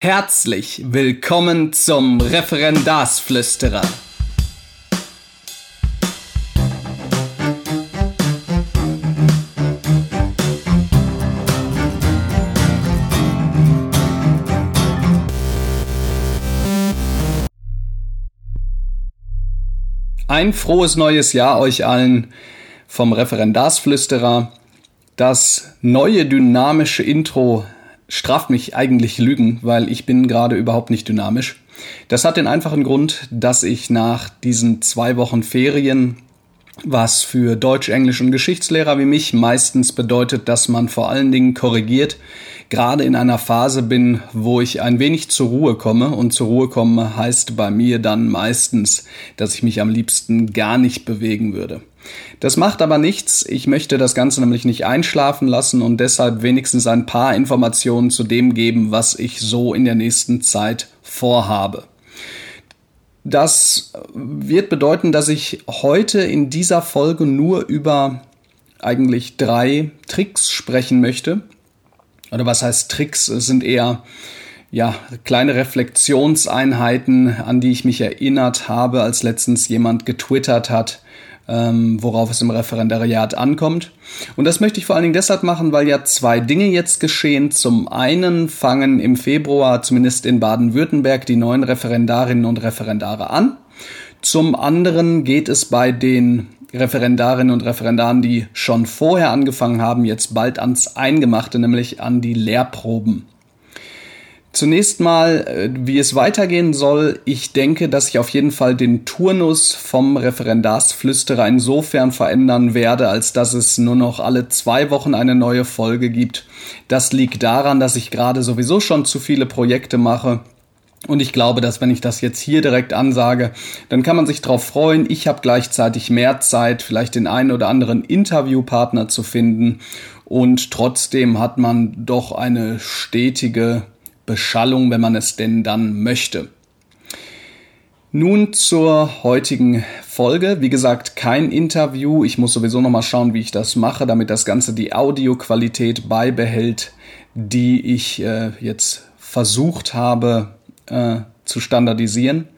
Herzlich willkommen zum Referendarsflüsterer. Ein frohes neues Jahr euch allen vom Referendarsflüsterer. Das neue dynamische Intro straft mich eigentlich Lügen, weil ich bin gerade überhaupt nicht dynamisch. Das hat den einfachen Grund, dass ich nach diesen zwei Wochen Ferien, was für Deutsch, Englisch und Geschichtslehrer wie mich meistens bedeutet, dass man vor allen Dingen korrigiert, gerade in einer Phase bin, wo ich ein wenig zur Ruhe komme. Und zur Ruhe komme heißt bei mir dann meistens, dass ich mich am liebsten gar nicht bewegen würde. Das macht aber nichts. Ich möchte das Ganze nämlich nicht einschlafen lassen und deshalb wenigstens ein paar Informationen zu dem geben, was ich so in der nächsten Zeit vorhabe. Das wird bedeuten, dass ich heute in dieser Folge nur über eigentlich drei Tricks sprechen möchte. Oder was heißt Tricks? Es sind eher ja, kleine Reflexionseinheiten, an die ich mich erinnert habe, als letztens jemand getwittert hat, ähm, worauf es im Referendariat ankommt. Und das möchte ich vor allen Dingen deshalb machen, weil ja zwei Dinge jetzt geschehen. Zum einen fangen im Februar, zumindest in Baden-Württemberg, die neuen Referendarinnen und Referendare an. Zum anderen geht es bei den Referendarinnen und Referendaren, die schon vorher angefangen haben, jetzt bald ans Eingemachte, nämlich an die Lehrproben. Zunächst mal, äh, wie es weitergehen soll. Ich denke, dass ich auf jeden Fall den Turnus vom Referendarsflüsterer insofern verändern werde, als dass es nur noch alle zwei Wochen eine neue Folge gibt. Das liegt daran, dass ich gerade sowieso schon zu viele Projekte mache. Und ich glaube, dass wenn ich das jetzt hier direkt ansage, dann kann man sich darauf freuen. Ich habe gleichzeitig mehr Zeit, vielleicht den einen oder anderen Interviewpartner zu finden. Und trotzdem hat man doch eine stetige Beschallung, wenn man es denn dann möchte. Nun zur heutigen Folge. Wie gesagt, kein Interview. Ich muss sowieso noch mal schauen, wie ich das mache, damit das Ganze die Audioqualität beibehält, die ich äh, jetzt versucht habe äh, zu standardisieren.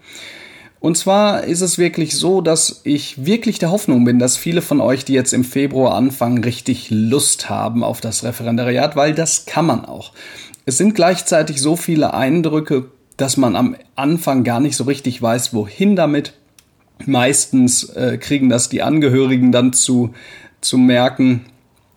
Und zwar ist es wirklich so, dass ich wirklich der Hoffnung bin, dass viele von euch, die jetzt im Februar anfangen, richtig Lust haben auf das Referendariat, weil das kann man auch. Es sind gleichzeitig so viele Eindrücke, dass man am Anfang gar nicht so richtig weiß, wohin damit. Meistens äh, kriegen das die Angehörigen dann zu, zu merken,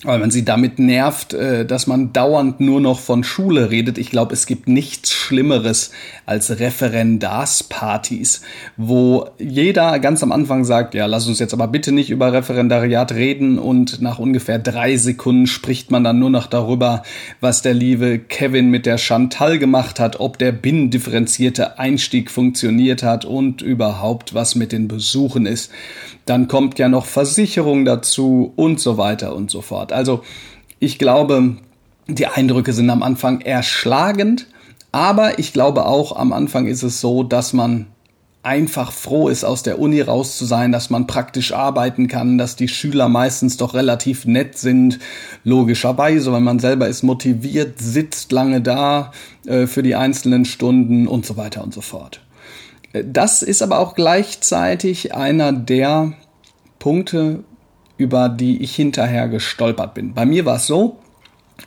weil man sie damit nervt, äh, dass man dauernd nur noch von Schule redet. Ich glaube, es gibt nichts Schlimmeres als Referendarspartys, wo jeder ganz am Anfang sagt, ja, lass uns jetzt aber bitte nicht über Referendariat reden und nach ungefähr drei Sekunden spricht man dann nur noch darüber, was der liebe Kevin mit der Chantal gemacht hat, ob der binnendifferenzierte Einstieg funktioniert hat und überhaupt was mit den Besuchen ist. Dann kommt ja noch Versicherung dazu und so weiter und so fort. Also ich glaube, die Eindrücke sind am Anfang erschlagend, aber ich glaube auch am Anfang ist es so, dass man einfach froh ist, aus der Uni raus zu sein, dass man praktisch arbeiten kann, dass die Schüler meistens doch relativ nett sind, logischerweise, weil man selber ist motiviert, sitzt lange da äh, für die einzelnen Stunden und so weiter und so fort. Das ist aber auch gleichzeitig einer der Punkte, über die ich hinterher gestolpert bin. Bei mir war es so,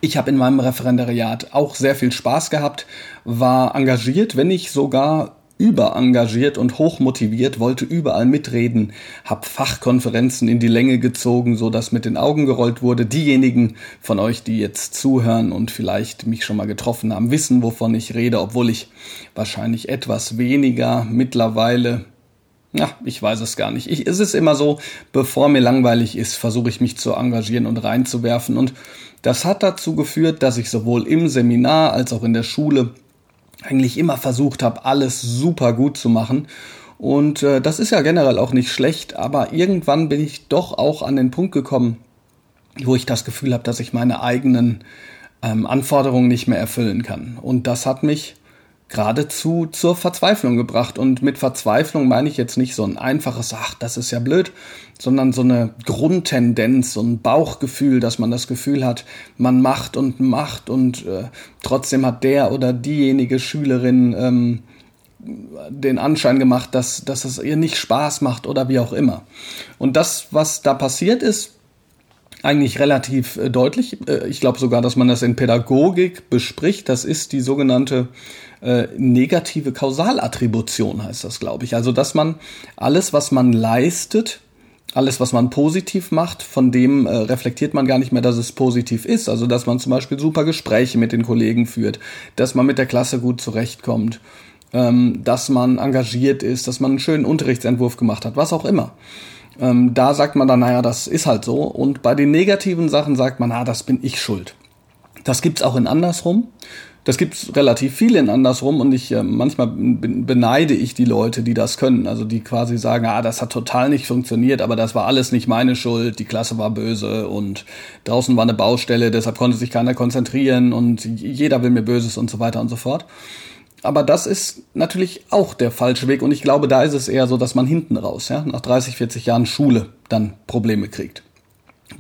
ich habe in meinem Referendariat auch sehr viel Spaß gehabt, war engagiert, wenn nicht sogar überengagiert und hochmotiviert, wollte überall mitreden, habe Fachkonferenzen in die Länge gezogen, so dass mit den Augen gerollt wurde. Diejenigen von euch, die jetzt zuhören und vielleicht mich schon mal getroffen haben, wissen, wovon ich rede, obwohl ich wahrscheinlich etwas weniger mittlerweile ja, ich weiß es gar nicht. Ich, es ist immer so, bevor mir langweilig ist, versuche ich mich zu engagieren und reinzuwerfen. Und das hat dazu geführt, dass ich sowohl im Seminar als auch in der Schule eigentlich immer versucht habe, alles super gut zu machen. Und äh, das ist ja generell auch nicht schlecht, aber irgendwann bin ich doch auch an den Punkt gekommen, wo ich das Gefühl habe, dass ich meine eigenen ähm, Anforderungen nicht mehr erfüllen kann. Und das hat mich geradezu zur Verzweiflung gebracht. Und mit Verzweiflung meine ich jetzt nicht so ein einfaches, ach, das ist ja blöd, sondern so eine Grundtendenz, so ein Bauchgefühl, dass man das Gefühl hat, man macht und macht und äh, trotzdem hat der oder diejenige Schülerin ähm, den Anschein gemacht, dass, dass es ihr nicht Spaß macht oder wie auch immer. Und das, was da passiert ist, eigentlich relativ äh, deutlich. Äh, ich glaube sogar, dass man das in Pädagogik bespricht. Das ist die sogenannte äh, negative Kausalattribution, heißt das, glaube ich. Also, dass man alles, was man leistet, alles, was man positiv macht, von dem äh, reflektiert man gar nicht mehr, dass es positiv ist. Also, dass man zum Beispiel super Gespräche mit den Kollegen führt, dass man mit der Klasse gut zurechtkommt, ähm, dass man engagiert ist, dass man einen schönen Unterrichtsentwurf gemacht hat, was auch immer. Ähm, da sagt man dann, naja, das ist halt so. Und bei den negativen Sachen sagt man, na, das bin ich schuld. Das gibt's auch in andersrum. Das gibt's relativ viel in andersrum und ich äh, manchmal beneide ich die Leute, die das können, also die quasi sagen, ah, das hat total nicht funktioniert, aber das war alles nicht meine Schuld, die Klasse war böse und draußen war eine Baustelle, deshalb konnte sich keiner konzentrieren und jeder will mir Böses und so weiter und so fort. Aber das ist natürlich auch der falsche Weg und ich glaube, da ist es eher so, dass man hinten raus, ja, nach 30, 40 Jahren Schule dann Probleme kriegt.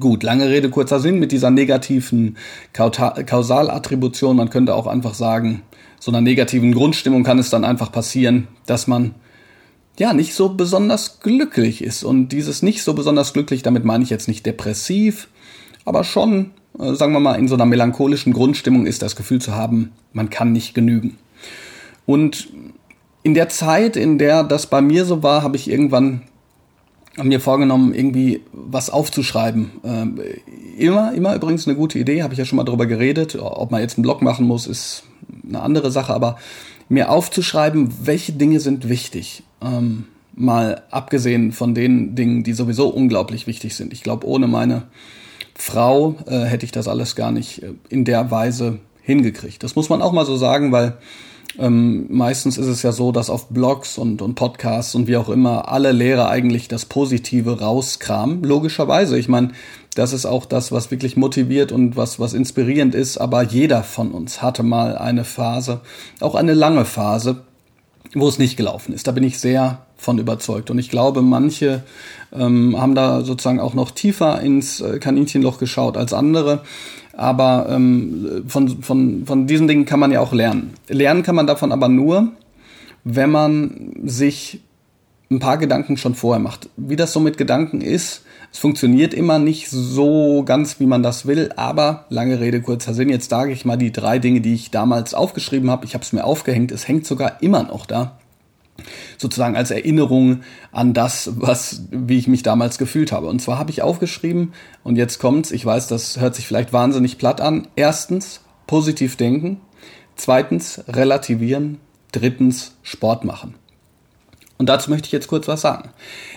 Gut, lange Rede, kurzer Sinn mit dieser negativen Kausalattribution. Man könnte auch einfach sagen, so einer negativen Grundstimmung kann es dann einfach passieren, dass man ja nicht so besonders glücklich ist. Und dieses nicht so besonders glücklich, damit meine ich jetzt nicht depressiv, aber schon, äh, sagen wir mal, in so einer melancholischen Grundstimmung ist das Gefühl zu haben, man kann nicht genügen. Und in der Zeit, in der das bei mir so war, habe ich irgendwann mir vorgenommen, irgendwie was aufzuschreiben. Ähm, immer, immer übrigens eine gute Idee, habe ich ja schon mal darüber geredet. Ob man jetzt einen Blog machen muss, ist eine andere Sache, aber mir aufzuschreiben, welche Dinge sind wichtig. Ähm, mal abgesehen von den Dingen, die sowieso unglaublich wichtig sind. Ich glaube, ohne meine Frau äh, hätte ich das alles gar nicht äh, in der Weise hingekriegt. Das muss man auch mal so sagen, weil ähm, meistens ist es ja so, dass auf Blogs und, und Podcasts und wie auch immer alle Lehrer eigentlich das Positive rauskramen. Logischerweise. Ich meine, das ist auch das, was wirklich motiviert und was, was inspirierend ist. Aber jeder von uns hatte mal eine Phase, auch eine lange Phase, wo es nicht gelaufen ist. Da bin ich sehr von überzeugt. Und ich glaube, manche ähm, haben da sozusagen auch noch tiefer ins äh, Kaninchenloch geschaut als andere. Aber ähm, von, von, von diesen Dingen kann man ja auch lernen. Lernen kann man davon aber nur, wenn man sich ein paar Gedanken schon vorher macht. Wie das so mit Gedanken ist, es funktioniert immer nicht so ganz, wie man das will, aber lange Rede, kurzer Sinn. Jetzt sage ich mal die drei Dinge, die ich damals aufgeschrieben habe. Ich habe es mir aufgehängt, es hängt sogar immer noch da sozusagen als Erinnerung an das, was, wie ich mich damals gefühlt habe. Und zwar habe ich aufgeschrieben, und jetzt kommt's, ich weiß, das hört sich vielleicht wahnsinnig platt an. Erstens, positiv denken. Zweitens, relativieren. Drittens, Sport machen. Und dazu möchte ich jetzt kurz was sagen.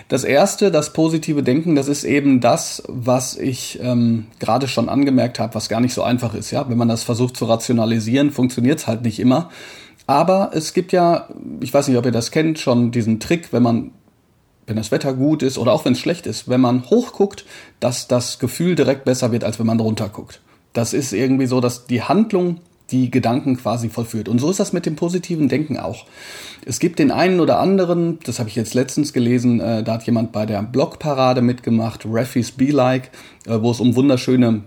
Das erste, das positive Denken, das ist eben das, was ich ähm, gerade schon angemerkt habe, was gar nicht so einfach ist. Ja, wenn man das versucht zu rationalisieren, funktioniert es halt nicht immer. Aber es gibt ja, ich weiß nicht, ob ihr das kennt, schon diesen Trick, wenn man, wenn das Wetter gut ist oder auch wenn es schlecht ist, wenn man hochguckt, dass das Gefühl direkt besser wird, als wenn man runter guckt. Das ist irgendwie so, dass die Handlung die Gedanken quasi vollführt. Und so ist das mit dem positiven Denken auch. Es gibt den einen oder anderen, das habe ich jetzt letztens gelesen, äh, da hat jemand bei der Blogparade mitgemacht, Refis Be Like, äh, wo es um wunderschöne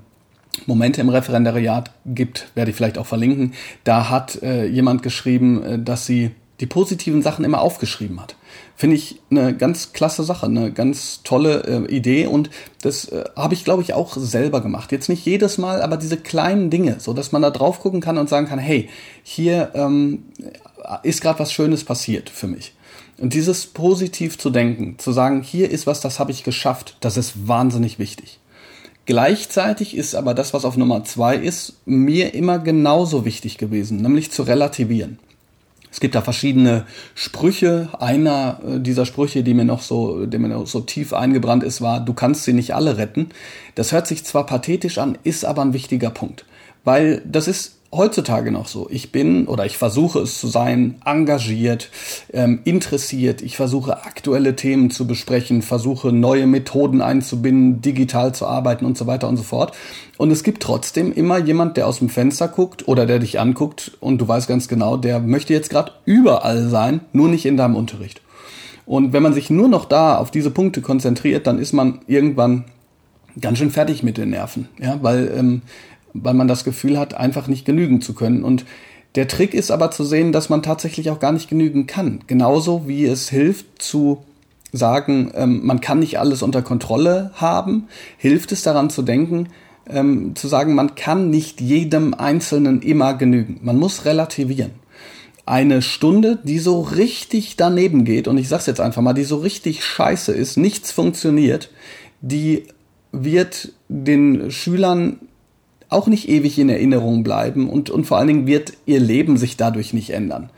Momente im Referendariat gibt, werde ich vielleicht auch verlinken. Da hat äh, jemand geschrieben, äh, dass sie die positiven Sachen immer aufgeschrieben hat. Finde ich eine ganz klasse Sache, eine ganz tolle äh, Idee und das äh, habe ich, glaube ich, auch selber gemacht. Jetzt nicht jedes Mal, aber diese kleinen Dinge, so dass man da drauf gucken kann und sagen kann, hey, hier ähm, ist gerade was Schönes passiert für mich. Und dieses positiv zu denken, zu sagen, hier ist was, das habe ich geschafft, das ist wahnsinnig wichtig. Gleichzeitig ist aber das, was auf Nummer zwei ist, mir immer genauso wichtig gewesen, nämlich zu relativieren. Es gibt da verschiedene Sprüche. Einer äh, dieser Sprüche, die mir noch so, der mir noch so tief eingebrannt ist, war, du kannst sie nicht alle retten. Das hört sich zwar pathetisch an, ist aber ein wichtiger Punkt. Weil das ist heutzutage noch so. Ich bin oder ich versuche es zu sein, engagiert, ähm, interessiert. Ich versuche aktuelle Themen zu besprechen, versuche neue Methoden einzubinden, digital zu arbeiten und so weiter und so fort. Und es gibt trotzdem immer jemand, der aus dem Fenster guckt oder der dich anguckt und du weißt ganz genau, der möchte jetzt gerade überall sein, nur nicht in deinem Unterricht. Und wenn man sich nur noch da auf diese Punkte konzentriert, dann ist man irgendwann ganz schön fertig mit den Nerven, ja, weil, ähm, weil man das Gefühl hat, einfach nicht genügen zu können. Und der Trick ist aber zu sehen, dass man tatsächlich auch gar nicht genügen kann. Genauso wie es hilft zu sagen, ähm, man kann nicht alles unter Kontrolle haben, hilft es daran zu denken, ähm, zu sagen, man kann nicht jedem Einzelnen immer genügen. Man muss relativieren eine Stunde, die so richtig daneben geht, und ich sag's jetzt einfach mal, die so richtig scheiße ist, nichts funktioniert, die wird den Schülern auch nicht ewig in Erinnerung bleiben und, und vor allen Dingen wird ihr Leben sich dadurch nicht ändern.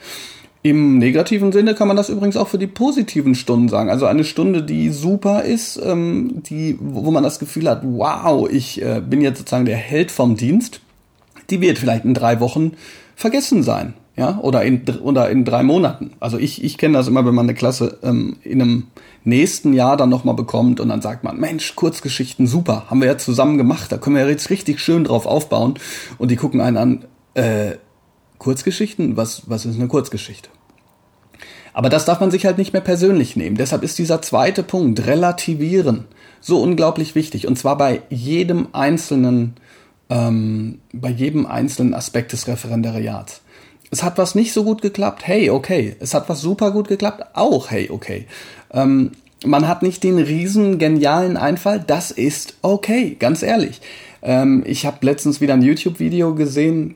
Im negativen Sinne kann man das übrigens auch für die positiven Stunden sagen. Also eine Stunde, die super ist, ähm, die, wo man das Gefühl hat, wow, ich äh, bin jetzt sozusagen der Held vom Dienst, die wird vielleicht in drei Wochen vergessen sein ja, oder in, oder in drei Monaten. Also ich, ich kenne das immer, wenn man eine Klasse ähm, in einem nächsten Jahr dann nochmal bekommt und dann sagt man, Mensch, Kurzgeschichten, super, haben wir ja zusammen gemacht, da können wir jetzt richtig schön drauf aufbauen und die gucken einen an, äh, Kurzgeschichten? Was, was ist eine Kurzgeschichte? Aber das darf man sich halt nicht mehr persönlich nehmen. Deshalb ist dieser zweite Punkt, relativieren, so unglaublich wichtig. Und zwar bei jedem einzelnen, ähm, bei jedem einzelnen Aspekt des Referendariats es hat was nicht so gut geklappt, hey, okay. Es hat was super gut geklappt, auch hey, okay. Ähm, man hat nicht den riesen genialen Einfall, das ist okay, ganz ehrlich. Ähm, ich habe letztens wieder ein YouTube-Video gesehen,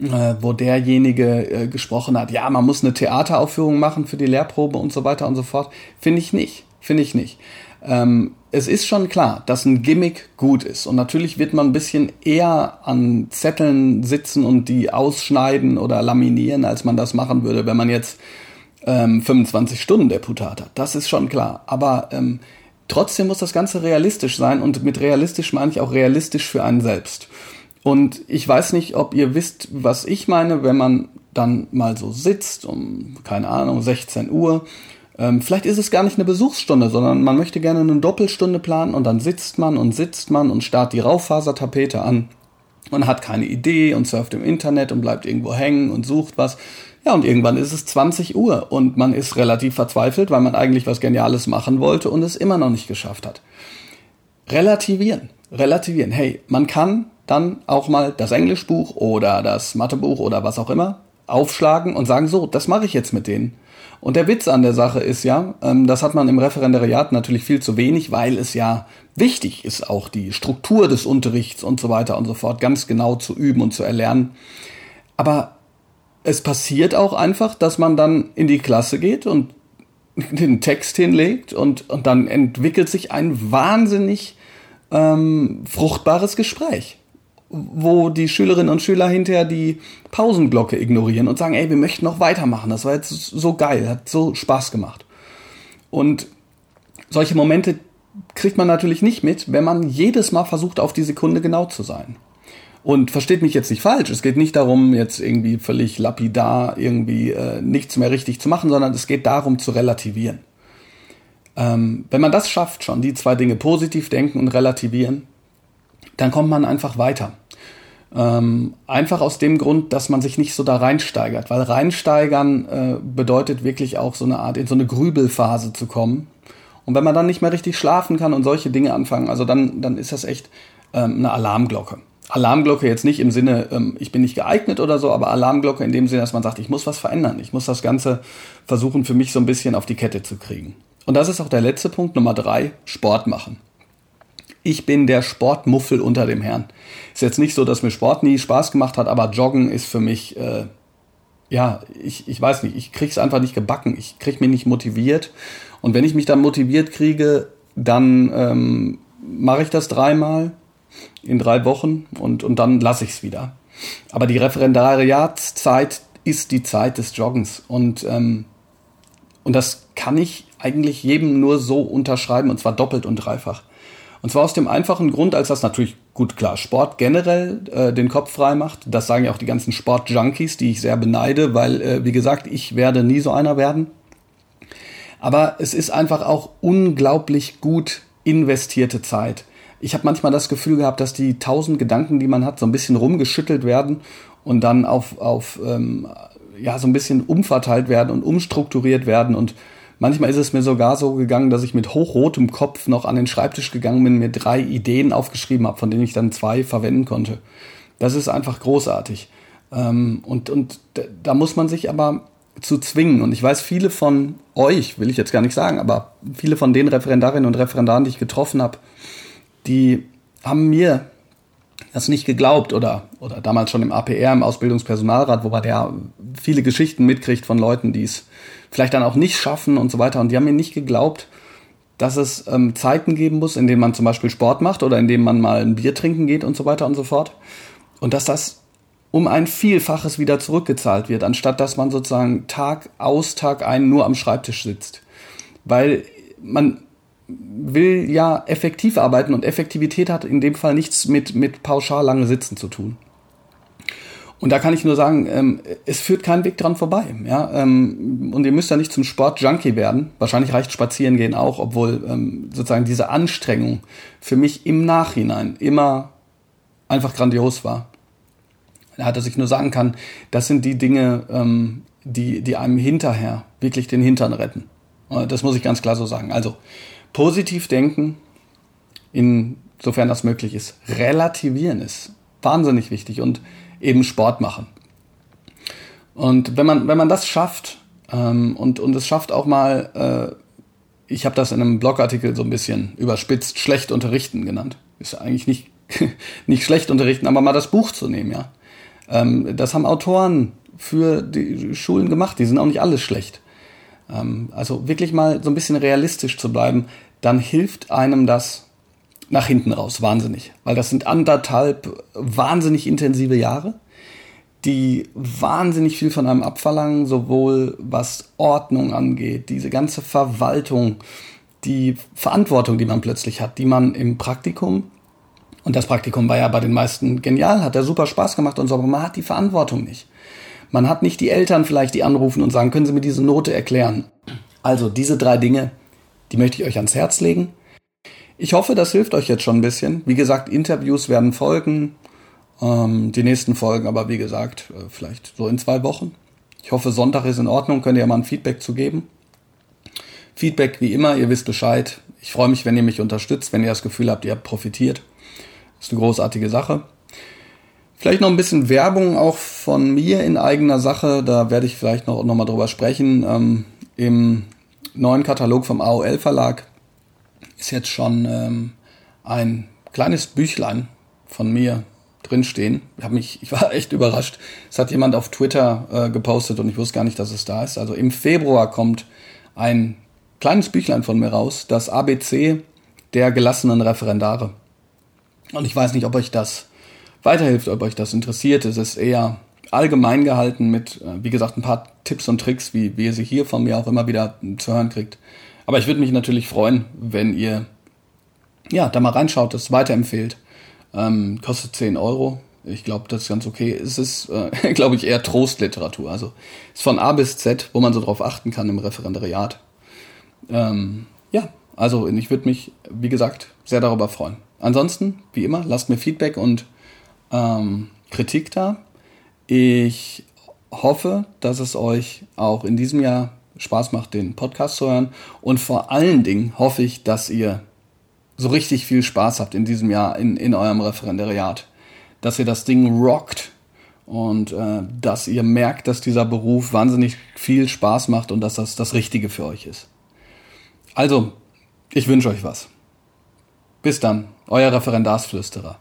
äh, wo derjenige äh, gesprochen hat, ja, man muss eine Theateraufführung machen für die Lehrprobe und so weiter und so fort. Finde ich nicht, finde ich nicht. Ähm, es ist schon klar, dass ein Gimmick gut ist. Und natürlich wird man ein bisschen eher an Zetteln sitzen und die ausschneiden oder laminieren, als man das machen würde, wenn man jetzt ähm, 25 Stunden Deputat hat. Das ist schon klar. Aber ähm, trotzdem muss das Ganze realistisch sein. Und mit realistisch meine ich auch realistisch für einen selbst. Und ich weiß nicht, ob ihr wisst, was ich meine, wenn man dann mal so sitzt um, keine Ahnung, 16 Uhr ähm, vielleicht ist es gar nicht eine Besuchsstunde, sondern man möchte gerne eine Doppelstunde planen und dann sitzt man und sitzt man und starrt die Raufasertapete an und hat keine Idee und surft im Internet und bleibt irgendwo hängen und sucht was. Ja, und irgendwann ist es 20 Uhr und man ist relativ verzweifelt, weil man eigentlich was Geniales machen wollte und es immer noch nicht geschafft hat. Relativieren, relativieren. Hey, man kann dann auch mal das Englischbuch oder das Mathebuch oder was auch immer aufschlagen und sagen, so, das mache ich jetzt mit denen. Und der Witz an der Sache ist ja, ähm, das hat man im Referendariat natürlich viel zu wenig, weil es ja wichtig ist, auch die Struktur des Unterrichts und so weiter und so fort ganz genau zu üben und zu erlernen. Aber es passiert auch einfach, dass man dann in die Klasse geht und den Text hinlegt und, und dann entwickelt sich ein wahnsinnig ähm, fruchtbares Gespräch wo die Schülerinnen und Schüler hinterher die Pausenglocke ignorieren und sagen, ey, wir möchten noch weitermachen. Das war jetzt so geil, hat so Spaß gemacht. Und solche Momente kriegt man natürlich nicht mit, wenn man jedes Mal versucht, auf die Sekunde genau zu sein. Und versteht mich jetzt nicht falsch, es geht nicht darum, jetzt irgendwie völlig lapidar irgendwie äh, nichts mehr richtig zu machen, sondern es geht darum zu relativieren. Ähm, wenn man das schafft, schon die zwei Dinge positiv denken und relativieren, dann kommt man einfach weiter. Ähm, einfach aus dem Grund, dass man sich nicht so da reinsteigert, weil reinsteigern äh, bedeutet wirklich auch so eine Art in so eine Grübelphase zu kommen. Und wenn man dann nicht mehr richtig schlafen kann und solche Dinge anfangen, also dann, dann ist das echt ähm, eine Alarmglocke. Alarmglocke jetzt nicht im Sinne, ähm, ich bin nicht geeignet oder so, aber Alarmglocke in dem Sinne, dass man sagt, ich muss was verändern. Ich muss das Ganze versuchen, für mich so ein bisschen auf die Kette zu kriegen. Und das ist auch der letzte Punkt, Nummer drei, Sport machen ich bin der Sportmuffel unter dem Herrn. Ist jetzt nicht so, dass mir Sport nie Spaß gemacht hat, aber Joggen ist für mich, äh, ja, ich, ich weiß nicht, ich krieg's einfach nicht gebacken. Ich krieg mich nicht motiviert. Und wenn ich mich dann motiviert kriege, dann ähm, mache ich das dreimal in drei Wochen und, und dann lasse ich es wieder. Aber die Referendariatszeit ist die Zeit des Joggens. Und, ähm, und das kann ich eigentlich jedem nur so unterschreiben, und zwar doppelt und dreifach. Und zwar aus dem einfachen Grund, als das natürlich gut klar Sport generell äh, den Kopf frei macht. Das sagen ja auch die ganzen Sport-Junkies, die ich sehr beneide, weil, äh, wie gesagt, ich werde nie so einer werden. Aber es ist einfach auch unglaublich gut investierte Zeit. Ich habe manchmal das Gefühl gehabt, dass die tausend Gedanken, die man hat, so ein bisschen rumgeschüttelt werden und dann auf, auf ähm, ja, so ein bisschen umverteilt werden und umstrukturiert werden und Manchmal ist es mir sogar so gegangen, dass ich mit hochrotem Kopf noch an den Schreibtisch gegangen bin, mir drei Ideen aufgeschrieben habe, von denen ich dann zwei verwenden konnte. Das ist einfach großartig. Ähm, und, und da muss man sich aber zu zwingen. Und ich weiß, viele von euch, will ich jetzt gar nicht sagen, aber viele von den Referendarinnen und Referendaren, die ich getroffen habe, die haben mir das nicht geglaubt oder, oder damals schon im APR, im Ausbildungspersonalrat, wobei der viele Geschichten mitkriegt von Leuten, die es vielleicht dann auch nicht schaffen und so weiter. Und die haben mir nicht geglaubt, dass es ähm, Zeiten geben muss, in denen man zum Beispiel Sport macht oder in denen man mal ein Bier trinken geht und so weiter und so fort. Und dass das um ein Vielfaches wieder zurückgezahlt wird, anstatt dass man sozusagen Tag aus, Tag ein nur am Schreibtisch sitzt. Weil man will ja effektiv arbeiten und Effektivität hat in dem Fall nichts mit, mit pauschal lange Sitzen zu tun. Und da kann ich nur sagen, ähm, es führt kein Weg dran vorbei. Ja? Ähm, und ihr müsst ja nicht zum Sport-Junkie werden. Wahrscheinlich reicht Spazierengehen auch, obwohl ähm, sozusagen diese Anstrengung für mich im Nachhinein immer einfach grandios war. Ja, dass ich nur sagen kann, das sind die Dinge, ähm, die, die einem hinterher wirklich den Hintern retten. Äh, das muss ich ganz klar so sagen. Also positiv denken, insofern das möglich ist. Relativieren ist wahnsinnig wichtig und eben Sport machen. Und wenn man, wenn man das schafft ähm, und, und es schafft auch mal, äh, ich habe das in einem Blogartikel so ein bisschen überspitzt, schlecht unterrichten genannt. Ist ja eigentlich nicht, nicht schlecht unterrichten, aber mal das Buch zu nehmen, ja. Ähm, das haben Autoren für die Schulen gemacht, die sind auch nicht alles schlecht. Ähm, also wirklich mal so ein bisschen realistisch zu bleiben, dann hilft einem das nach hinten raus, wahnsinnig. Weil das sind anderthalb wahnsinnig intensive Jahre, die wahnsinnig viel von einem abverlangen, sowohl was Ordnung angeht, diese ganze Verwaltung, die Verantwortung, die man plötzlich hat, die man im Praktikum, und das Praktikum war ja bei den meisten genial, hat ja super Spaß gemacht und so, aber man hat die Verantwortung nicht. Man hat nicht die Eltern vielleicht, die anrufen und sagen, können Sie mir diese Note erklären? Also diese drei Dinge, die möchte ich euch ans Herz legen. Ich hoffe, das hilft euch jetzt schon ein bisschen. Wie gesagt, Interviews werden folgen. Ähm, die nächsten Folgen aber, wie gesagt, äh, vielleicht so in zwei Wochen. Ich hoffe, Sonntag ist in Ordnung. Könnt ihr mal ein Feedback zu geben. Feedback wie immer, ihr wisst Bescheid. Ich freue mich, wenn ihr mich unterstützt, wenn ihr das Gefühl habt, ihr habt profitiert. Das ist eine großartige Sache. Vielleicht noch ein bisschen Werbung auch von mir in eigener Sache. Da werde ich vielleicht noch, noch mal drüber sprechen. Ähm, Im neuen Katalog vom AOL Verlag ist jetzt schon ähm, ein kleines Büchlein von mir drinstehen. Ich, hab mich, ich war echt überrascht. Es hat jemand auf Twitter äh, gepostet und ich wusste gar nicht, dass es da ist. Also im Februar kommt ein kleines Büchlein von mir raus, das ABC der gelassenen Referendare. Und ich weiß nicht, ob euch das weiterhilft, ob euch das interessiert. Es ist eher allgemein gehalten mit, äh, wie gesagt, ein paar Tipps und Tricks, wie, wie ihr sie hier von mir auch immer wieder zu hören kriegt. Aber ich würde mich natürlich freuen, wenn ihr ja, da mal reinschaut, das weiterempfehlt. Ähm, kostet 10 Euro. Ich glaube, das ist ganz okay. Es ist, äh, glaube ich, eher Trostliteratur. Also ist von A bis Z, wo man so drauf achten kann im Referendariat. Ähm, ja, also ich würde mich, wie gesagt, sehr darüber freuen. Ansonsten, wie immer, lasst mir Feedback und ähm, Kritik da. Ich hoffe, dass es euch auch in diesem Jahr Spaß macht, den Podcast zu hören. Und vor allen Dingen hoffe ich, dass ihr so richtig viel Spaß habt in diesem Jahr in, in eurem Referendariat. Dass ihr das Ding rockt und äh, dass ihr merkt, dass dieser Beruf wahnsinnig viel Spaß macht und dass das das Richtige für euch ist. Also, ich wünsche euch was. Bis dann, euer Referendarsflüsterer.